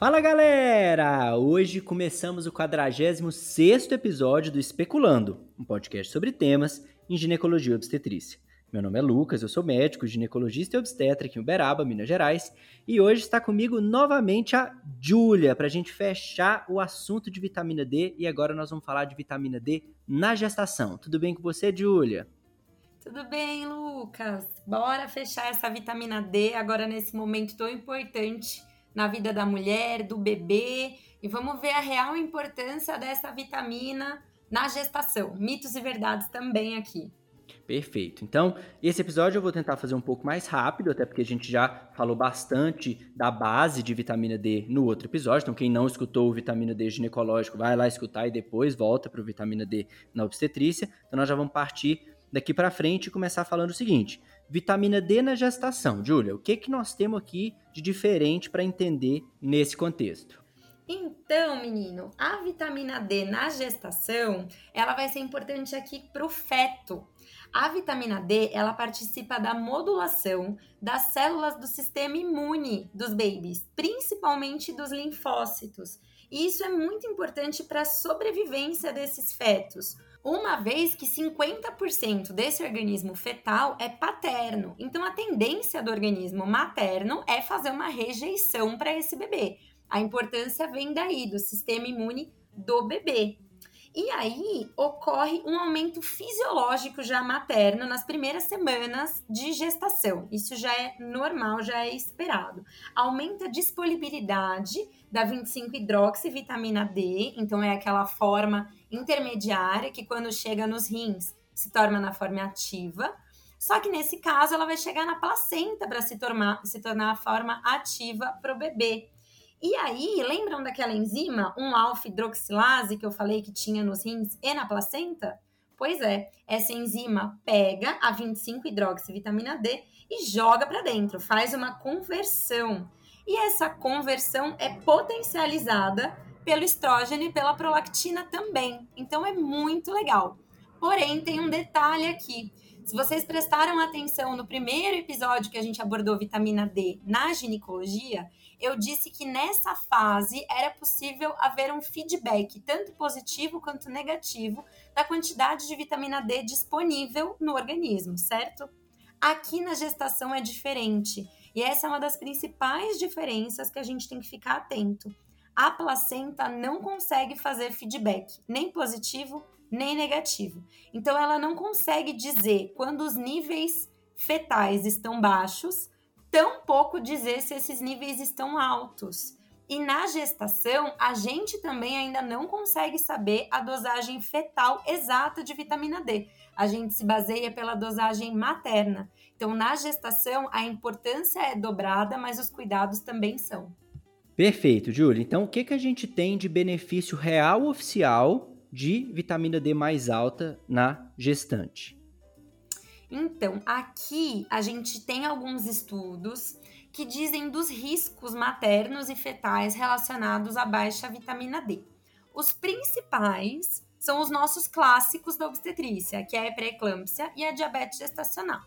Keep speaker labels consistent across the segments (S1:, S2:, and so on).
S1: Fala galera! Hoje começamos o 46 episódio do Especulando, um podcast sobre temas em ginecologia e obstetrícia. Meu nome é Lucas, eu sou médico, ginecologista e obstetra aqui em Uberaba, Minas Gerais, e hoje está comigo novamente a Júlia para a gente fechar o assunto de vitamina D e agora nós vamos falar de vitamina D na gestação. Tudo bem com você, Júlia?
S2: Tudo bem, Lucas? Bora fechar essa vitamina D agora nesse momento tão importante na vida da mulher, do bebê, e vamos ver a real importância dessa vitamina na gestação. Mitos e verdades também aqui.
S1: Perfeito. Então, esse episódio eu vou tentar fazer um pouco mais rápido, até porque a gente já falou bastante da base de vitamina D no outro episódio. Então, quem não escutou o vitamina D ginecológico, vai lá escutar e depois volta para o vitamina D na obstetrícia. Então, nós já vamos partir daqui para frente começar falando o seguinte: Vitamina D na gestação. Júlia, o que, que nós temos aqui de diferente para entender nesse contexto?
S2: Então, menino, a vitamina D na gestação, ela vai ser importante aqui para o feto. A vitamina D, ela participa da modulação das células do sistema imune dos babies, principalmente dos linfócitos. E isso é muito importante para a sobrevivência desses fetos, uma vez que 50% desse organismo fetal é paterno. Então, a tendência do organismo materno é fazer uma rejeição para esse bebê. A importância vem daí, do sistema imune do bebê. E aí ocorre um aumento fisiológico já materno nas primeiras semanas de gestação. Isso já é normal, já é esperado. Aumenta a disponibilidade da 25-hidroxivitamina D, então é aquela forma intermediária que quando chega nos rins se torna na forma ativa. Só que nesse caso ela vai chegar na placenta para se tornar, se tornar a forma ativa para o bebê. E aí, lembram daquela enzima, um alfa-hidroxilase que eu falei que tinha nos rins e na placenta? Pois é, essa enzima pega a 25-hidroxivitamina D e joga para dentro, faz uma conversão. E essa conversão é potencializada pelo estrógeno e pela prolactina também. Então é muito legal. Porém, tem um detalhe aqui. Se vocês prestaram atenção no primeiro episódio que a gente abordou vitamina D na ginecologia, eu disse que nessa fase era possível haver um feedback, tanto positivo quanto negativo, da quantidade de vitamina D disponível no organismo, certo? Aqui na gestação é diferente. E essa é uma das principais diferenças que a gente tem que ficar atento. A placenta não consegue fazer feedback, nem positivo, nem negativo. Então, ela não consegue dizer quando os níveis fetais estão baixos tão pouco dizer se esses níveis estão altos. E na gestação, a gente também ainda não consegue saber a dosagem fetal exata de vitamina D. A gente se baseia pela dosagem materna. Então, na gestação, a importância é dobrada, mas os cuidados também são.
S1: Perfeito, Júlia. Então, o que, que a gente tem de benefício real oficial de vitamina D mais alta na gestante?
S2: Então, aqui a gente tem alguns estudos que dizem dos riscos maternos e fetais relacionados à baixa vitamina D. Os principais são os nossos clássicos da obstetrícia, que é a pré-eclâmpsia e a diabetes gestacional.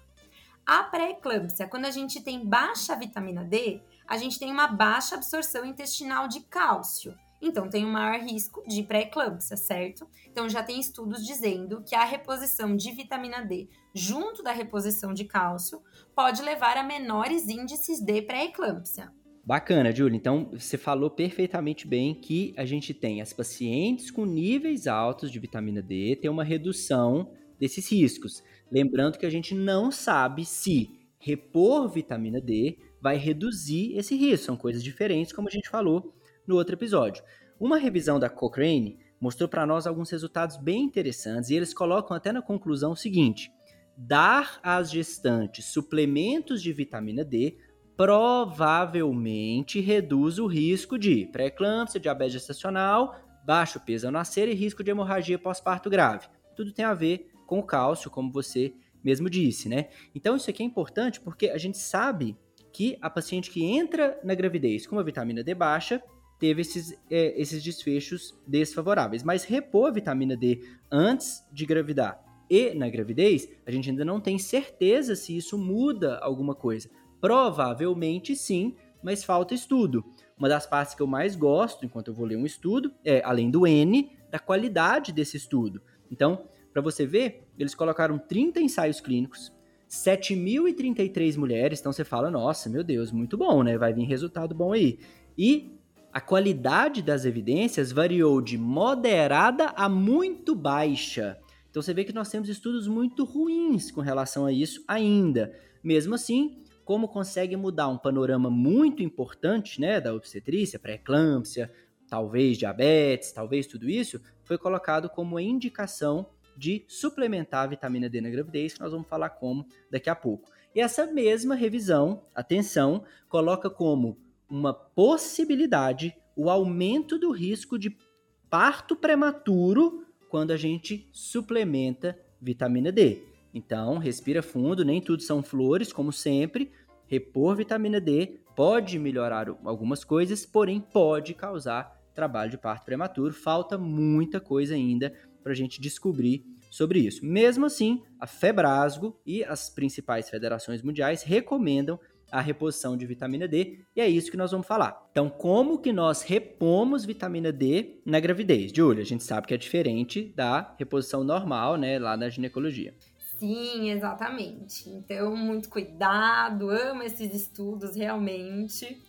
S2: A pré-eclâmpsia, quando a gente tem baixa vitamina D, a gente tem uma baixa absorção intestinal de cálcio. Então, tem um maior risco de pré-eclâmpsia, certo? Então, já tem estudos dizendo que a reposição de vitamina D junto da reposição de cálcio pode levar a menores índices de pré-eclâmpsia.
S1: Bacana, Júlia. Então, você falou perfeitamente bem que a gente tem as pacientes com níveis altos de vitamina D, tem uma redução desses riscos. Lembrando que a gente não sabe se repor vitamina D vai reduzir esse risco. São coisas diferentes, como a gente falou no outro episódio. Uma revisão da Cochrane mostrou para nós alguns resultados bem interessantes e eles colocam até na conclusão o seguinte: dar às gestantes suplementos de vitamina D provavelmente reduz o risco de pré-eclâmpsia, diabetes gestacional, baixo peso ao nascer e risco de hemorragia pós-parto grave. Tudo tem a ver com o cálcio, como você mesmo disse, né? Então isso aqui é importante porque a gente sabe que a paciente que entra na gravidez com uma vitamina D baixa teve esses, é, esses desfechos desfavoráveis. Mas repor a vitamina D antes de gravidar e na gravidez, a gente ainda não tem certeza se isso muda alguma coisa. Provavelmente sim, mas falta estudo. uma das partes que eu mais gosto enquanto eu vou ler um estudo é, além do N, da qualidade desse estudo. Então, para você ver, eles colocaram 30 ensaios clínicos, 7.033 mulheres, então você fala, nossa, meu Deus, muito bom, né? Vai vir resultado bom aí. E a qualidade das evidências variou de moderada a muito baixa. Então você vê que nós temos estudos muito ruins com relação a isso ainda. Mesmo assim, como consegue mudar um panorama muito importante, né, da obstetrícia, pré-eclâmpsia, talvez diabetes, talvez tudo isso, foi colocado como indicação de suplementar a vitamina D na gravidez, que nós vamos falar como daqui a pouco. E essa mesma revisão, atenção, coloca como uma possibilidade o aumento do risco de parto prematuro quando a gente suplementa vitamina D. Então, respira fundo, nem tudo são flores, como sempre. Repor vitamina D pode melhorar algumas coisas, porém pode causar trabalho de parto prematuro. Falta muita coisa ainda para a gente descobrir sobre isso. Mesmo assim, a Febrasgo e as principais federações mundiais recomendam a reposição de vitamina D, e é isso que nós vamos falar. Então, como que nós repomos vitamina D na gravidez? Júlia, a gente sabe que é diferente da reposição normal, né, lá na ginecologia.
S2: Sim, exatamente. Então, muito cuidado, amo esses estudos realmente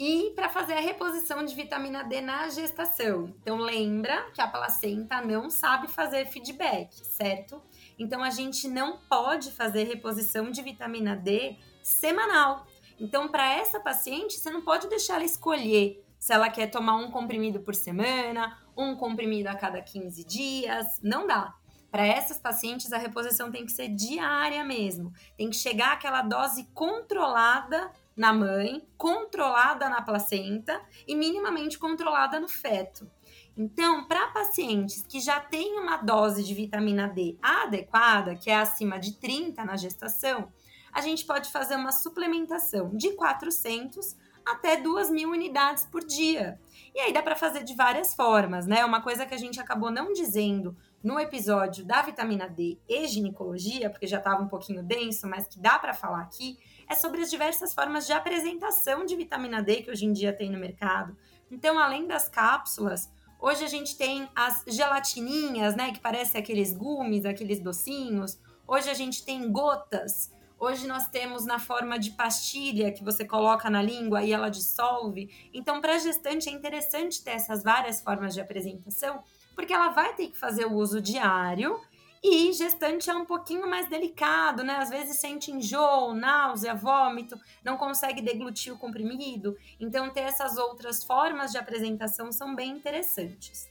S2: e para fazer a reposição de vitamina D na gestação. Então lembra que a placenta não sabe fazer feedback, certo? Então a gente não pode fazer reposição de vitamina D semanal. Então para essa paciente você não pode deixar ela escolher se ela quer tomar um comprimido por semana, um comprimido a cada 15 dias, não dá. Para essas pacientes, a reposição tem que ser diária mesmo. Tem que chegar aquela dose controlada na mãe, controlada na placenta e minimamente controlada no feto. Então, para pacientes que já têm uma dose de vitamina D adequada, que é acima de 30 na gestação, a gente pode fazer uma suplementação de 400 até 2 mil unidades por dia. E aí dá para fazer de várias formas, né? Uma coisa que a gente acabou não dizendo no episódio da vitamina D e ginecologia, porque já estava um pouquinho denso, mas que dá para falar aqui, é sobre as diversas formas de apresentação de vitamina D que hoje em dia tem no mercado. Então, além das cápsulas, hoje a gente tem as gelatininhas, né, que parecem aqueles gumes, aqueles docinhos. Hoje a gente tem gotas. Hoje nós temos na forma de pastilha que você coloca na língua e ela dissolve. Então, para gestante é interessante ter essas várias formas de apresentação, porque ela vai ter que fazer o uso diário e gestante é um pouquinho mais delicado, né? Às vezes sente enjoo, náusea, vômito, não consegue deglutir o comprimido. Então, ter essas outras formas de apresentação são bem interessantes.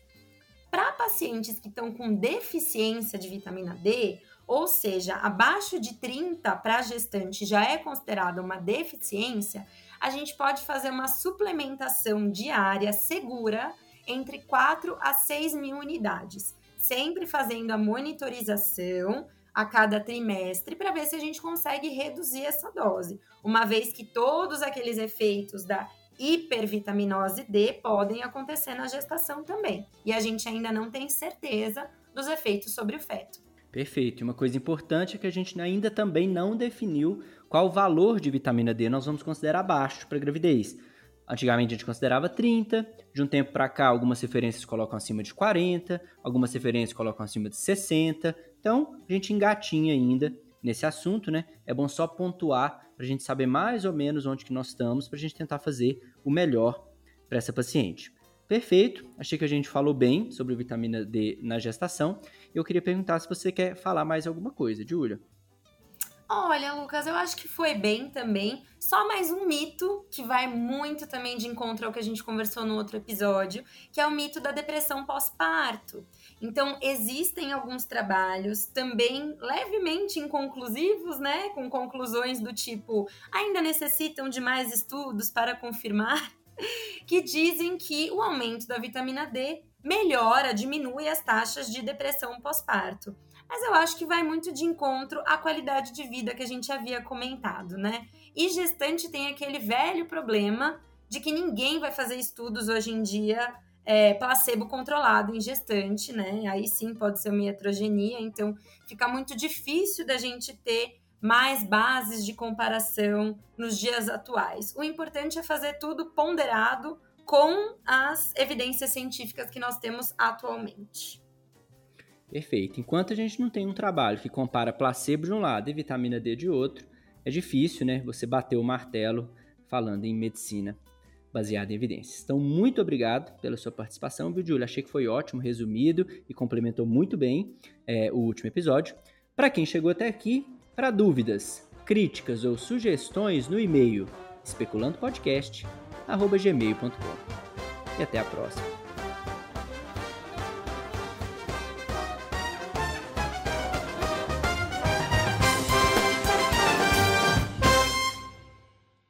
S2: Para pacientes que estão com deficiência de vitamina D, ou seja, abaixo de 30 para gestante já é considerada uma deficiência, a gente pode fazer uma suplementação diária segura entre 4 a 6 mil unidades sempre fazendo a monitorização a cada trimestre para ver se a gente consegue reduzir essa dose, uma vez que todos aqueles efeitos da hipervitaminose D podem acontecer na gestação também. E a gente ainda não tem certeza dos efeitos sobre o feto.
S1: Perfeito. E uma coisa importante é que a gente ainda também não definiu qual o valor de vitamina D nós vamos considerar baixo para gravidez. Antigamente a gente considerava 30, de um tempo para cá algumas referências colocam acima de 40, algumas referências colocam acima de 60. Então, a gente engatinha ainda nesse assunto, né? É bom só pontuar para a gente saber mais ou menos onde que nós estamos, para a gente tentar fazer o melhor para essa paciente. Perfeito, achei que a gente falou bem sobre vitamina D na gestação. Eu queria perguntar se você quer falar mais alguma coisa, Júlia.
S2: Olha, Lucas, eu acho que foi bem também. Só mais um mito que vai muito também de encontro ao que a gente conversou no outro episódio, que é o mito da depressão pós-parto. Então, existem alguns trabalhos também levemente inconclusivos, né? Com conclusões do tipo, ainda necessitam de mais estudos para confirmar, que dizem que o aumento da vitamina D melhora, diminui as taxas de depressão pós-parto mas eu acho que vai muito de encontro à qualidade de vida que a gente havia comentado, né? E gestante tem aquele velho problema de que ninguém vai fazer estudos hoje em dia é, placebo controlado em gestante, né? Aí sim pode ser uma iatrogenia, então fica muito difícil da gente ter mais bases de comparação nos dias atuais. O importante é fazer tudo ponderado com as evidências científicas que nós temos atualmente.
S1: Perfeito. Enquanto a gente não tem um trabalho que compara placebo de um lado e vitamina D de outro, é difícil, né? Você bater o martelo falando em medicina baseada em evidências. Então, muito obrigado pela sua participação, viu, Júlia? Achei que foi ótimo, resumido e complementou muito bem é, o último episódio. Para quem chegou até aqui, para dúvidas, críticas ou sugestões no e-mail especulandopodcast.gmail.com. E até a próxima.